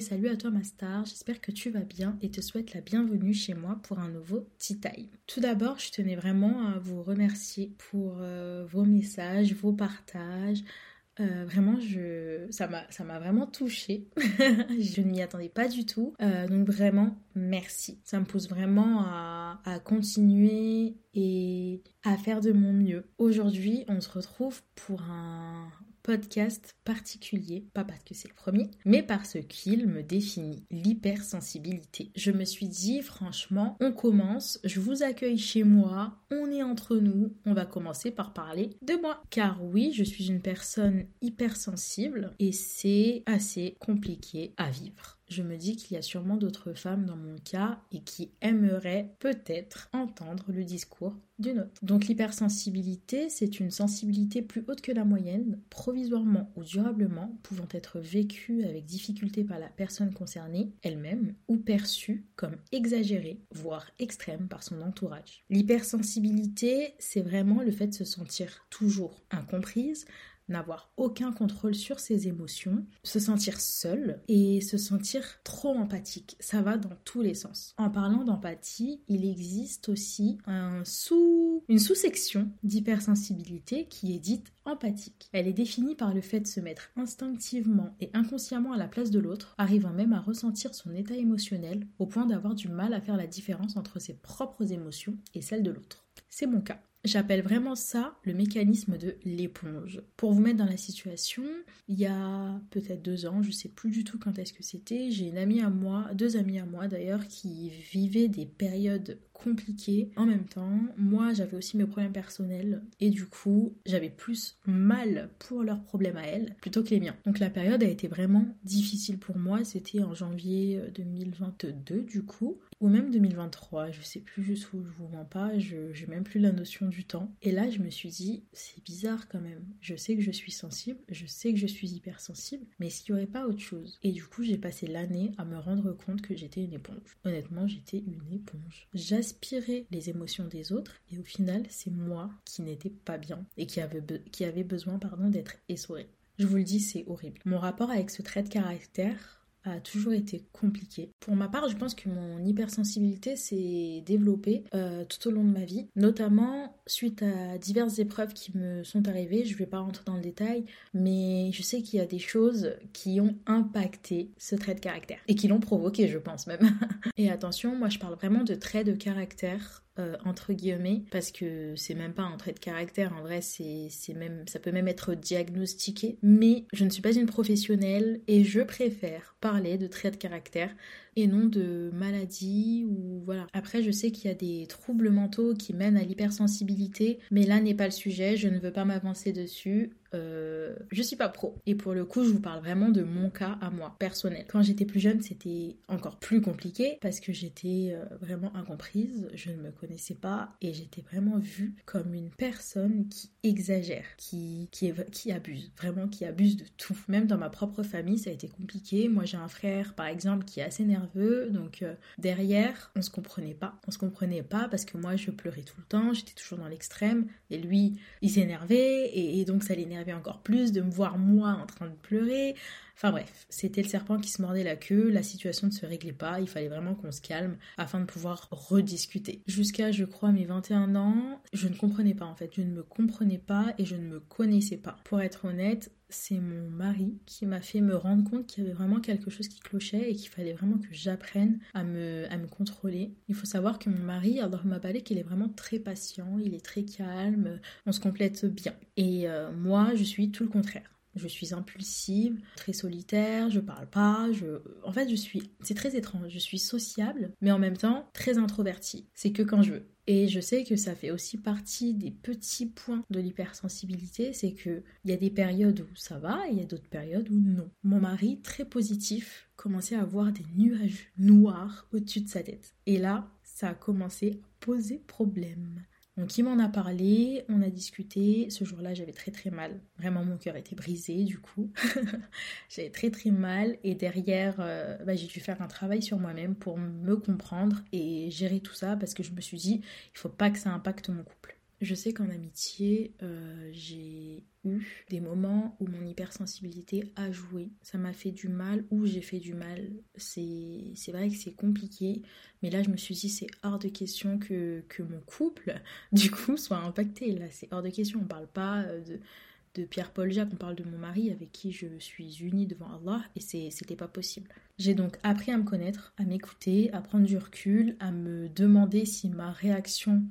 salut à toi ma star, j'espère que tu vas bien et te souhaite la bienvenue chez moi pour un nouveau Tea Time. Tout d'abord, je tenais vraiment à vous remercier pour euh, vos messages, vos partages, euh, vraiment, je, ça m'a, vraiment touchée. je ne m'y attendais pas du tout. Euh, donc vraiment, merci. Ça me pousse vraiment à, continuer et à faire de mon mieux. Aujourd'hui, on se retrouve pour un podcast particulier, pas parce que c'est le premier, mais parce qu'il me définit l'hypersensibilité. Je me suis dit, franchement, on commence, je vous accueille chez moi, on est entre nous, on va commencer par parler de moi. Car oui, je suis une personne hypersensible et c'est assez compliqué à vivre je me dis qu'il y a sûrement d'autres femmes dans mon cas et qui aimeraient peut-être entendre le discours d'une autre. Donc l'hypersensibilité, c'est une sensibilité plus haute que la moyenne, provisoirement ou durablement, pouvant être vécue avec difficulté par la personne concernée elle-même ou perçue comme exagérée, voire extrême par son entourage. L'hypersensibilité, c'est vraiment le fait de se sentir toujours incomprise, n'avoir aucun contrôle sur ses émotions, se sentir seul et se sentir trop empathique. Ça va dans tous les sens. En parlant d'empathie, il existe aussi une sous-section d'hypersensibilité qui est dite empathique. Elle est définie par le fait de se mettre instinctivement et inconsciemment à la place de l'autre, arrivant même à ressentir son état émotionnel au point d'avoir du mal à faire la différence entre ses propres émotions et celles de l'autre. C'est mon cas. J'appelle vraiment ça le mécanisme de l'éponge. Pour vous mettre dans la situation, il y a peut-être deux ans, je sais plus du tout quand est-ce que c'était, j'ai une amie à moi, deux amies à moi d'ailleurs, qui vivaient des périodes compliquées en même temps. Moi, j'avais aussi mes problèmes personnels et du coup, j'avais plus mal pour leurs problèmes à elles plutôt que les miens. Donc la période a été vraiment difficile pour moi. C'était en janvier 2022 du coup, ou même 2023, je sais plus juste où je vous mens pas, je j'ai même plus la notion du temps. Et là, je me suis dit, c'est bizarre quand même. Je sais que je suis sensible, je sais que je suis hypersensible, mais est-ce qu'il n'y aurait pas autre chose? Et du coup, j'ai passé l'année à me rendre compte que j'étais une éponge. Honnêtement, j'étais une éponge. J'aspirais les émotions des autres et au final, c'est moi qui n'étais pas bien et qui avait, qui avait besoin pardon, d'être essorée. Je vous le dis, c'est horrible. Mon rapport avec ce trait de caractère, a toujours été compliqué. Pour ma part, je pense que mon hypersensibilité s'est développée euh, tout au long de ma vie, notamment suite à diverses épreuves qui me sont arrivées. Je ne vais pas rentrer dans le détail, mais je sais qu'il y a des choses qui ont impacté ce trait de caractère et qui l'ont provoqué, je pense même. et attention, moi je parle vraiment de trait de caractère euh, entre guillemets parce que c'est même pas un trait de caractère en vrai c'est même ça peut même être diagnostiqué mais je ne suis pas une professionnelle et je préfère parler de trait de caractère et non de maladie ou voilà. Après, je sais qu'il y a des troubles mentaux qui mènent à l'hypersensibilité, mais là n'est pas le sujet, je ne veux pas m'avancer dessus. Euh, je suis pas pro. Et pour le coup, je vous parle vraiment de mon cas à moi, personnel. Quand j'étais plus jeune, c'était encore plus compliqué parce que j'étais euh, vraiment incomprise, je ne me connaissais pas et j'étais vraiment vue comme une personne qui exagère, qui, qui abuse, vraiment qui abuse de tout. Même dans ma propre famille, ça a été compliqué. Moi, j'ai un frère, par exemple, qui est assez nerveux donc euh, derrière, on se comprenait pas. On se comprenait pas parce que moi, je pleurais tout le temps, j'étais toujours dans l'extrême. Et lui, il s'énervait et, donc ça l'énervait encore plus de me voir moi en train de pleurer. Enfin bref, c'était le serpent qui se mordait la queue, la situation ne se réglait pas, il fallait vraiment qu'on se calme afin de pouvoir rediscuter. Jusqu'à, je crois, mes 21 ans, je ne comprenais pas en fait, je ne me comprenais pas et je ne me connaissais pas. Pour être honnête, c'est mon mari qui m'a fait me rendre compte qu'il y avait vraiment quelque chose qui clochait et qu'il fallait vraiment que j'apprenne à me, à me contrôler. Il faut savoir que mon mari, alors m'a parlé qu'il est vraiment très patient, il est très calme, on se complète bien. Et euh, moi, je suis tout le contraire. Je suis impulsive, très solitaire, je parle pas, je... En fait, je suis... C'est très étrange, je suis sociable, mais en même temps très introvertie. C'est que quand je veux. Et je sais que ça fait aussi partie des petits points de l'hypersensibilité, c'est que il y a des périodes où ça va et il y a d'autres périodes où non. Mon mari, très positif, commençait à avoir des nuages noirs au-dessus de sa tête. Et là, ça a commencé à poser problème. Donc il m'en a parlé, on a discuté. Ce jour-là, j'avais très très mal. Vraiment, mon cœur était brisé du coup. j'avais très très mal et derrière, euh, bah, j'ai dû faire un travail sur moi-même pour me comprendre et gérer tout ça parce que je me suis dit, il faut pas que ça impacte mon couple. Je sais qu'en amitié, euh, j'ai eu des moments où mon hypersensibilité a joué. Ça m'a fait du mal ou j'ai fait du mal. C'est vrai que c'est compliqué, mais là je me suis dit c'est hors de question que, mon couple, du coup, soit impacté. Là, c'est hors de question. On parle pas euh, de de Pierre-Paul Jacques, on parle de mon mari avec qui je suis unie devant Allah et c'était pas possible. J'ai donc appris à me connaître, à m'écouter, à prendre du recul, à me demander si ma réaction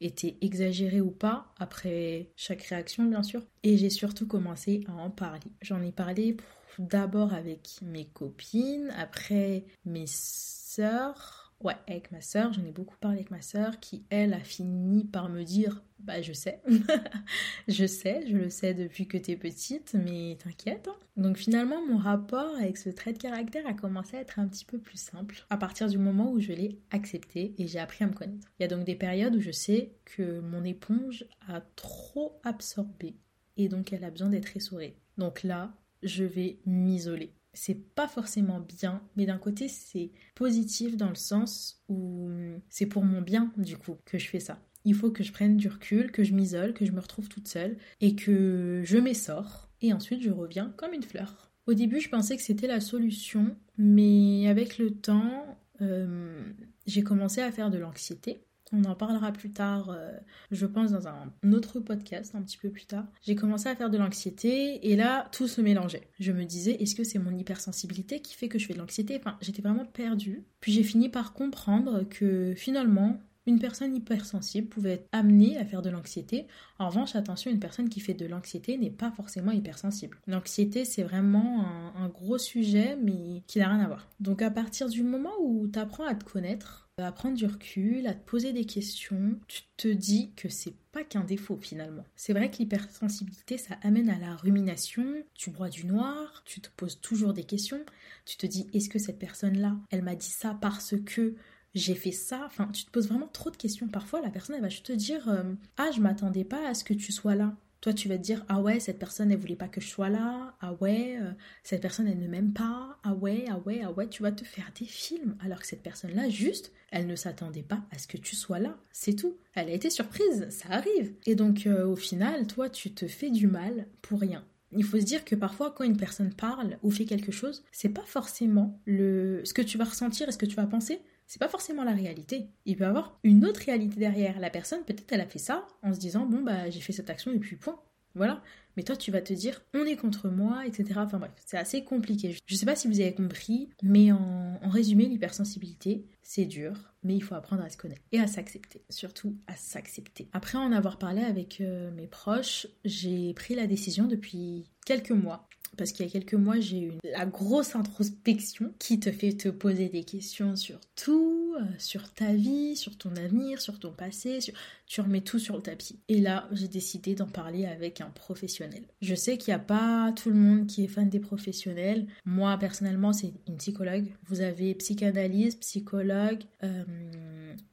était exagérée ou pas, après chaque réaction bien sûr. Et j'ai surtout commencé à en parler. J'en ai parlé d'abord avec mes copines, après mes sœurs, Ouais, avec ma sœur, j'en ai beaucoup parlé avec ma sœur qui, elle, a fini par me dire Bah, je sais, je sais, je le sais depuis que t'es petite, mais t'inquiète. Hein. Donc, finalement, mon rapport avec ce trait de caractère a commencé à être un petit peu plus simple à partir du moment où je l'ai accepté et j'ai appris à me connaître. Il y a donc des périodes où je sais que mon éponge a trop absorbé et donc elle a besoin d'être essorée. Donc là, je vais m'isoler c'est pas forcément bien, mais d'un côté c'est positif dans le sens où c'est pour mon bien du coup que je fais ça. Il faut que je prenne du recul, que je m'isole, que je me retrouve toute seule et que je m'essore et ensuite je reviens comme une fleur. Au début je pensais que c'était la solution, mais avec le temps euh, j'ai commencé à faire de l'anxiété on en parlera plus tard, euh, je pense, dans un autre podcast, un petit peu plus tard. J'ai commencé à faire de l'anxiété et là, tout se mélangeait. Je me disais, est-ce que c'est mon hypersensibilité qui fait que je fais de l'anxiété? Enfin, j'étais vraiment perdue. Puis j'ai fini par comprendre que finalement, une personne hypersensible pouvait être amenée à faire de l'anxiété. En revanche, attention, une personne qui fait de l'anxiété n'est pas forcément hypersensible. L'anxiété, c'est vraiment un, un, gros sujet, mais qui n'a rien à voir. Donc à partir du moment où tu apprends à te connaître, à prendre du recul, à te poser des questions, tu te dis que c'est pas qu'un défaut finalement. C'est vrai que l'hypersensibilité, ça amène à la rumination, tu broies du noir, tu te poses toujours des questions, tu te dis est-ce que cette personne-là, elle m'a dit ça parce que j'ai fait ça, enfin tu te poses vraiment trop de questions. Parfois la personne elle va te dire euh, ah je m'attendais pas à ce que tu sois là. Toi, tu vas te dire, ah ouais, cette personne, elle voulait pas que je sois là. Ah ouais, euh, cette personne, elle ne m'aime pas. Ah ouais, ah ouais, ah ouais. Tu vas te faire des films. Alors que cette personne-là, juste, elle ne s'attendait pas à ce que tu sois là. C'est tout. Elle a été surprise. Ça arrive. Et donc, euh, au final, toi, tu te fais du mal pour rien. Il faut se dire que parfois, quand une personne parle ou fait quelque chose, c'est pas forcément le ce que tu vas ressentir et ce que tu vas penser, c'est pas forcément la réalité. Il peut y avoir une autre réalité derrière. La personne, peut-être, elle a fait ça en se disant bon bah j'ai fait cette action et puis point. Voilà. Mais toi, tu vas te dire, on est contre moi, etc. Enfin bref, c'est assez compliqué. Je sais pas si vous avez compris, mais en, résumé, l'hypersensibilité, c'est dur, mais il faut apprendre à se connaître et à s'accepter. Surtout à s'accepter. Après en avoir parlé avec euh, mes proches, j'ai pris la décision depuis quelques mois parce qu'il y a quelques mois, j'ai eu la grosse introspection qui te fait te poser des questions sur tout, euh, sur ta vie, sur ton avenir, sur ton passé, tu remets tout sur le tapis. Et là, j'ai décidé d'en parler avec un professionnel. Je sais qu'il n'y a pas tout le monde qui est fan des professionnels. Moi, personnellement, c'est une psychologue. Vous avez psychanalyse, psychologue, euh,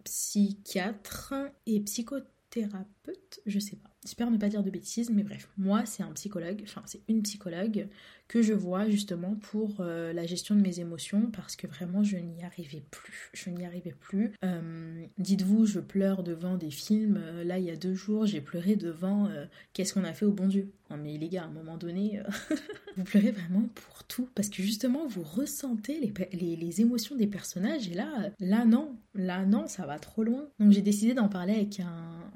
psychiatre et psychothérapeute, je sais pas. J'espère ne pas dire de bêtises, mais bref, moi c'est un psychologue, enfin c'est une psychologue que je vois justement pour euh, la gestion de mes émotions parce que vraiment je n'y arrivais plus. Je n'y arrivais plus. Euh, dites-vous, je pleure devant des films. Euh, là, il y a deux jours, j'ai pleuré devant Qu'est-ce qu'on a fait au bon Dieu? Non mais les gars, à un moment donné, vous pleurez vraiment pour tout parce que justement vous ressentez les, les, émotions des personnages et là, là non, là non, ça va trop loin. Donc j'ai décidé d'en parler avec un,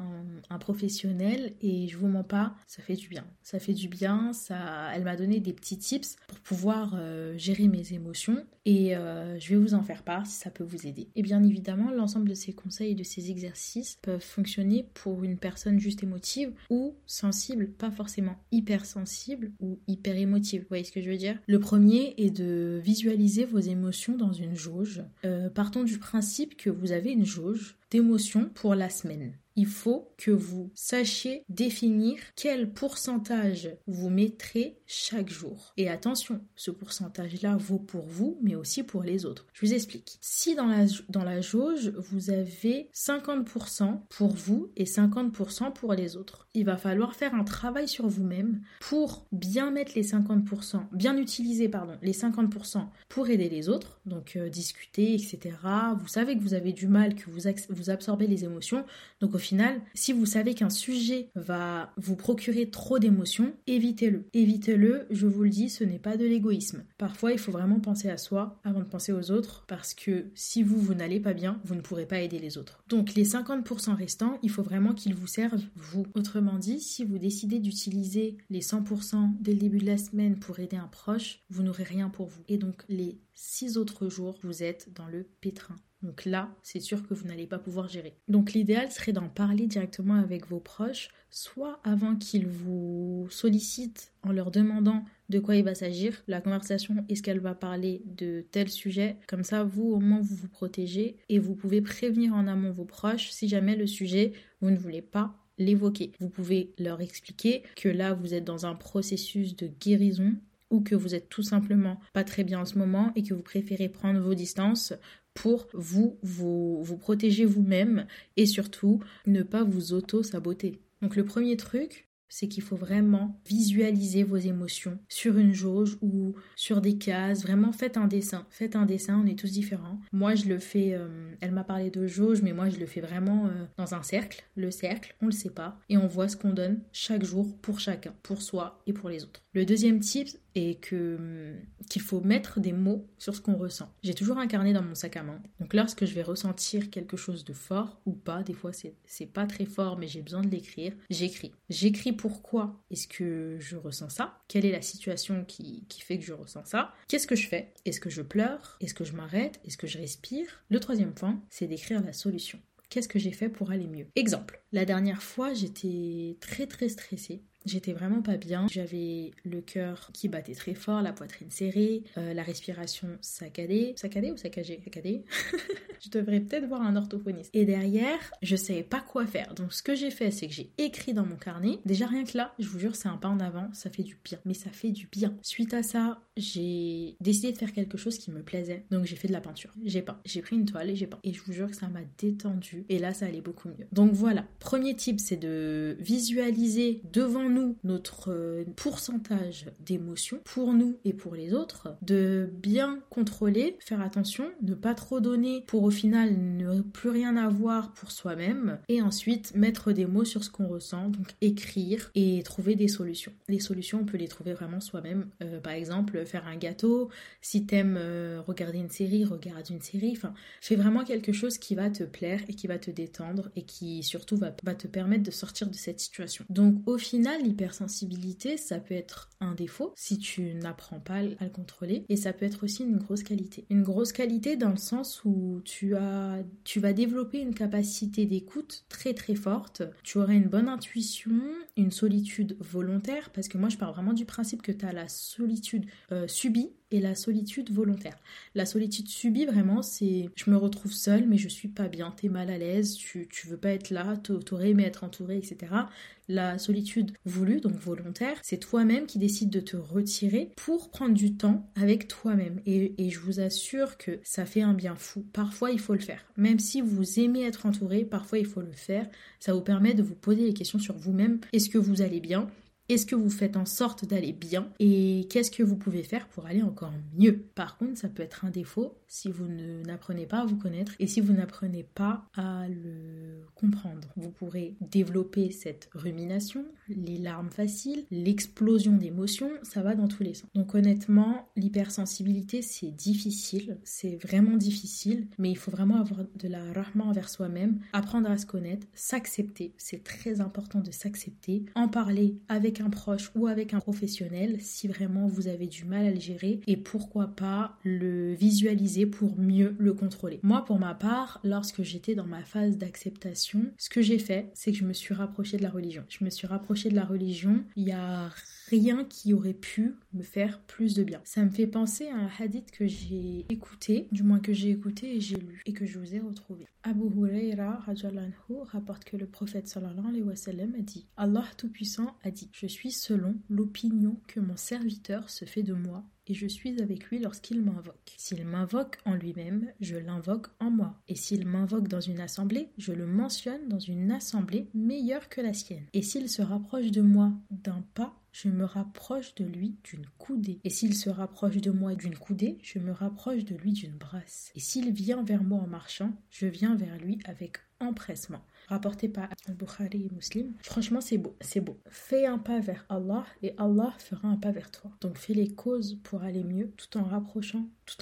un professionnel et je vous mens pas, ça fait du bien. Ça fait du bien, ça, elle m'a donné des petits tips pour pouvoir euh, gérer mes émotions et euh, je vais vous en faire part si ça peut vous aider. Et bien évidemment, l'ensemble de ces conseils et de ces exercices peuvent fonctionner pour une personne juste émotive ou sensible, pas forcément hypersensible ou hyper émotive. Vous voyez ce que je veux dire? Le premier est de visualiser vos émotions dans une jauge. Euh, partons du principe que vous avez une jauge d'émotions pour la semaine il faut que vous sachiez définir quel pourcentage vous mettrez chaque jour. Et attention, ce pourcentage-là vaut pour vous, mais aussi pour les autres. Je vous explique. Si dans la, dans la jauge, vous avez 50% pour vous et 50% pour les autres, il va falloir faire un travail sur vous-même pour bien mettre les 50%, bien utiliser, pardon, les 50% pour aider les autres, donc euh, discuter, etc. Vous savez que vous avez du mal, que vous, vous absorbez les émotions, donc final, si vous savez qu'un sujet va vous procurer trop d'émotions, évitez-le. Évitez-le, je vous le dis, ce n'est pas de l'égoïsme. Parfois, il faut vraiment penser à soi avant de penser aux autres parce que si vous, vous n'allez pas bien, vous ne pourrez pas aider les autres. Donc les 50% restants, il faut vraiment qu'ils vous servent vous. Autrement dit, si vous décidez d'utiliser les 100% dès le début de la semaine pour aider un proche, vous n'aurez rien pour vous. Et donc les 6 autres jours, vous êtes dans le pétrin. Donc là, c'est sûr que vous n'allez pas pouvoir gérer. Donc l'idéal serait d'en parler directement avec vos proches, soit avant qu'ils vous sollicitent en leur demandant de quoi il va s'agir, la conversation, est-ce qu'elle va parler de tel sujet. Comme ça, vous, au moins, vous vous protégez et vous pouvez prévenir en amont vos proches si jamais le sujet, vous ne voulez pas l'évoquer. Vous pouvez leur expliquer que là, vous êtes dans un processus de guérison ou que vous êtes tout simplement pas très bien en ce moment et que vous préférez prendre vos distances pour vous, vous, vous protéger vous-même et surtout ne pas vous auto-saboter. Donc le premier truc, c'est qu'il faut vraiment visualiser vos émotions sur une jauge ou sur des cases. Vraiment, faites un dessin. Faites un dessin, on est tous différents. Moi, je le fais, euh, elle m'a parlé de jauge, mais moi, je le fais vraiment euh, dans un cercle. Le cercle, on le sépare et on voit ce qu'on donne chaque jour pour chacun, pour soi et pour les autres. Le deuxième type est que qu'il faut mettre des mots sur ce qu'on ressent. J'ai toujours un carnet dans mon sac à main. Donc lorsque je vais ressentir quelque chose de fort ou pas, des fois c'est pas très fort mais j'ai besoin de l'écrire, j'écris. J'écris pourquoi est-ce que je ressens ça? Quelle est la situation qui, qui fait que je ressens ça? Qu'est-ce que je fais? Est-ce que je pleure? Est-ce que je m'arrête? Est-ce que je respire? Le troisième point, c'est d'écrire la solution. Qu'est-ce que j'ai fait pour aller mieux? Exemple, la dernière fois, j'étais très très stressée J'étais vraiment pas bien. J'avais le cœur qui battait très fort, la poitrine serrée, euh, la respiration saccadée. Saccadée ou saccagée? Saccadée Je devrais peut-être voir un orthophoniste. Et derrière, je savais pas quoi faire. Donc ce que j'ai fait, c'est que j'ai écrit dans mon carnet. Déjà rien que là, je vous jure, c'est un pas en avant. Ça fait du bien. Mais ça fait du bien. Suite à ça, j'ai décidé de faire quelque chose qui me plaisait. Donc j'ai fait de la peinture. J'ai peint. J'ai pris une toile et j'ai peint. Et je vous jure que ça m'a détendu. Et là, ça allait beaucoup mieux. Donc voilà. Premier type, c'est de visualiser devant nous notre euh, pourcentage d'émotions pour nous et pour les autres, de bien contrôler, faire attention, ne pas trop donner pour au final ne plus rien avoir pour soi-même et ensuite mettre des mots sur ce qu'on ressent, donc écrire et trouver des solutions. Les solutions, on peut les trouver vraiment soi-même. Euh, par exemple, faire un gâteau, si t'aimes euh, regarder une série, regarde une série, enfin, fais vraiment quelque chose qui va te plaire et qui va te détendre et qui surtout va, va te permettre de sortir de cette situation. Donc au final, l'hypersensibilité, ça peut être un défaut si tu n'apprends pas à le contrôler et ça peut être aussi une grosse qualité. Une grosse qualité dans le sens où tu as tu vas développer une capacité d'écoute très très forte, tu auras une bonne intuition, une solitude volontaire parce que moi je parle vraiment du principe que tu as la solitude euh, subie et la solitude volontaire. La solitude subie, vraiment, c'est je me retrouve seule, mais je suis pas bien, t'es mal à l'aise, tu, tu veux pas être là, t'aurais aimé être entouré, etc. La solitude voulue, donc volontaire, c'est toi-même qui décides de te retirer pour prendre du temps avec toi-même. Et, et je vous assure que ça fait un bien fou. Parfois, il faut le faire. Même si vous aimez être entouré, parfois, il faut le faire. Ça vous permet de vous poser les questions sur vous-même. Est-ce que vous allez bien? Est-ce que vous faites en sorte d'aller bien Et qu'est-ce que vous pouvez faire pour aller encore mieux? Par contre, ça peut être un défaut si vous n'apprenez pas à vous connaître et si vous n'apprenez pas à le comprendre. Vous pourrez développer cette rumination, les larmes faciles, l'explosion d'émotions, ça va dans tous les sens. Donc honnêtement, l'hypersensibilité, c'est difficile, c'est vraiment difficile, mais il faut vraiment avoir de la rahma envers soi-même, apprendre à se connaître, s'accepter, c'est très important de s'accepter, en parler avec proche ou avec un professionnel si vraiment vous avez du mal à le gérer et pourquoi pas le visualiser pour mieux le contrôler. Moi, pour ma part, lorsque j'étais dans ma phase d'acceptation, ce que j'ai fait, c'est que je me suis rapprochée de la religion. Je me suis rapprochée de la religion. Il y a rien qui aurait pu me faire plus de bien. Ça me fait penser à un hadith que j'ai écouté, du moins que j'ai écouté et j'ai lu, et que je vous ai retrouvé. Abu Huraira rapporte que le prophète a dit Allah Tout-Puissant a dit Je suis selon l'opinion que mon serviteur se fait de moi et je suis avec lui lorsqu'il m'invoque. S'il m'invoque en lui-même, je l'invoque en moi. Et s'il m'invoque dans une assemblée, je le mentionne dans une assemblée meilleure que la sienne. Et s'il se rapproche de moi d'un pas, je me rapproche de lui d'une coudée. Et s'il se rapproche de moi d'une coudée, je me rapproche de lui d'une brasse. Et s'il vient vers moi en marchant, je viens vers lui avec empressement. Rapporté par Al-Bukhari et Muslim. Franchement, c'est beau, c'est beau. Fais un pas vers Allah et Allah fera un pas vers toi. Donc fais les causes pour aller mieux tout en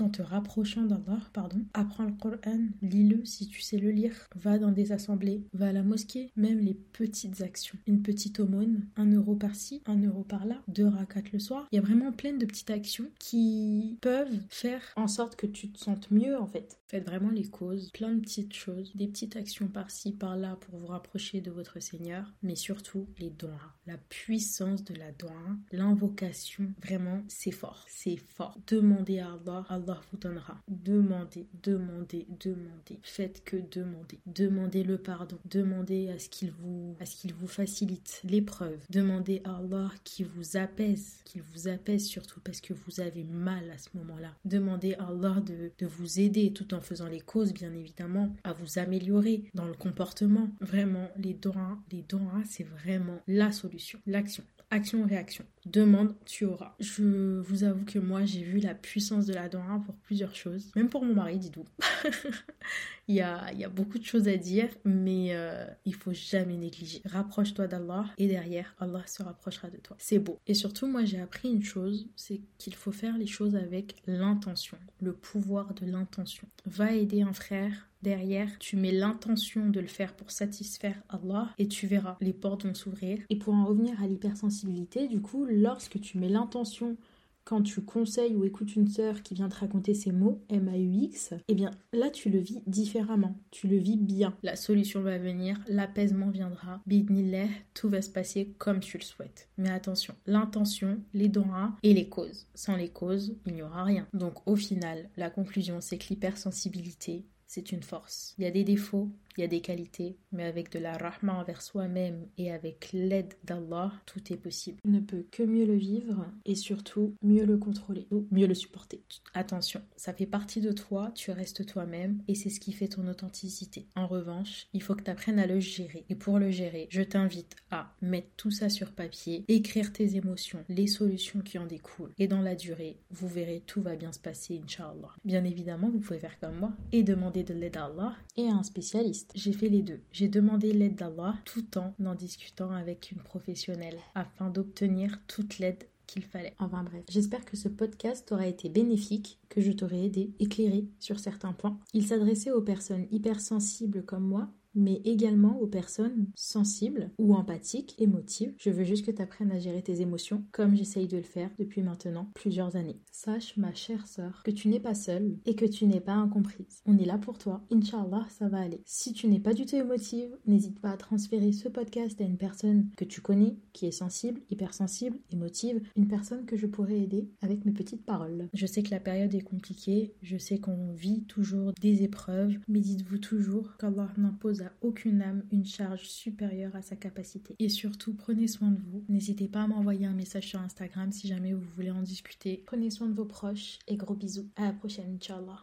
te rapprochant d'Allah, pardon. Apprends le Coran, lis-le si tu sais le lire. Va dans des assemblées, va à la mosquée, même les petites actions. Une petite aumône, un euro par-ci, un euro par-là, deux rakats le soir. Il y a vraiment plein de petites actions qui peuvent faire en sorte que tu te sentes mieux en fait. Faites vraiment les causes, plein de petites choses, des petites actions par-ci, par-là pour vous rapprocher de votre Seigneur, mais surtout les dons, la puissance de la doua, l'invocation, vraiment c'est fort, c'est fort. Demandez à Allah, Allah vous donnera. Demandez, demandez, demandez. Faites que demander. Demandez le pardon. Demandez à ce qu'il vous, à ce qu'il vous facilite l'épreuve. Demandez à Allah qui vous apaise, qu'il vous apaise surtout parce que vous avez mal à ce moment-là. Demandez à Allah de, de vous aider tout en faisant les causes, bien évidemment, à vous améliorer dans le comportement. Vraiment, les doigts, les doigts, c'est vraiment la solution, l'action. Action-réaction. Demande, tu auras. Je vous avoue que moi, j'ai vu la puissance de la doua pour plusieurs choses. Même pour mon mari, dis-donc. il, y a, y a beaucoup de choses à dire, mais euh, il faut jamais négliger. Rapproche-toi d'Allah et derrière, Allah se rapprochera de toi. C'est beau. Et surtout, moi, j'ai appris une chose, c'est qu'il faut faire les choses avec l'intention. Le pouvoir de l'intention. Va aider un frère Derrière, tu mets l'intention de le faire pour satisfaire Allah et tu verras, les portes vont s'ouvrir. Et pour en revenir à l'hypersensibilité, du coup, lorsque tu mets l'intention quand tu conseilles ou écoutes une sœur qui vient te raconter ces mots, M-A-U-X, eh bien là tu le vis différemment, tu le vis bien. La solution va venir, l'apaisement viendra, bidnillah, tout va se passer comme tu le souhaites. Mais attention, l'intention, les dons et les causes. Sans les causes, il n'y aura rien. Donc au final, la conclusion c'est que l'hypersensibilité, c'est une force. Il y a des défauts, il y a des qualités, mais avec de la rahma envers soi-même et avec l'aide d'Allah, tout est possible. On ne peut que mieux le vivre et surtout mieux le contrôler ou mieux le supporter. Attention, ça fait partie de toi, tu restes toi-même et c'est ce qui fait ton authenticité. En revanche, il faut que tu apprennes à le gérer. Et pour le gérer, je t'invite à mettre tout ça sur papier, écrire tes émotions, les solutions qui en découlent. Et dans la durée, vous verrez, tout va bien se passer, Inch'Allah. Bien évidemment, vous pouvez faire comme moi et demander de l'aide à Allah et à un spécialiste. J'ai fait les deux. J'ai demandé l'aide d'Allah tout en en discutant avec une professionnelle afin d'obtenir toute l'aide qu'il fallait. Enfin bref, j'espère que ce podcast aura été bénéfique, que je t'aurai aidé, éclairé sur certains points. Il s'adressait aux personnes hypersensibles comme moi mais également aux personnes sensibles ou empathiques, émotives. Je veux juste que tu apprennes à gérer tes émotions comme j'essaye de le faire depuis maintenant plusieurs années. Sache, ma chère sœur, que tu n'es pas seule et que tu n'es pas incomprise. On est là pour toi. Inch'Allah, ça va aller. Si tu n'es pas du tout émotive, n'hésite pas à transférer ce podcast à une personne que tu connais, qui est sensible, hypersensible, émotive, une personne que je pourrais aider avec mes petites paroles. Je sais que la période est compliquée, je sais qu'on vit toujours des épreuves, mais dites-vous toujours qu'Allah n'impose aucune âme une charge supérieure à sa capacité. Et surtout, prenez soin de vous. N'hésitez pas à m'envoyer un message sur Instagram si jamais vous voulez en discuter. Prenez soin de vos proches et gros bisous. À la prochaine, Inch'Allah.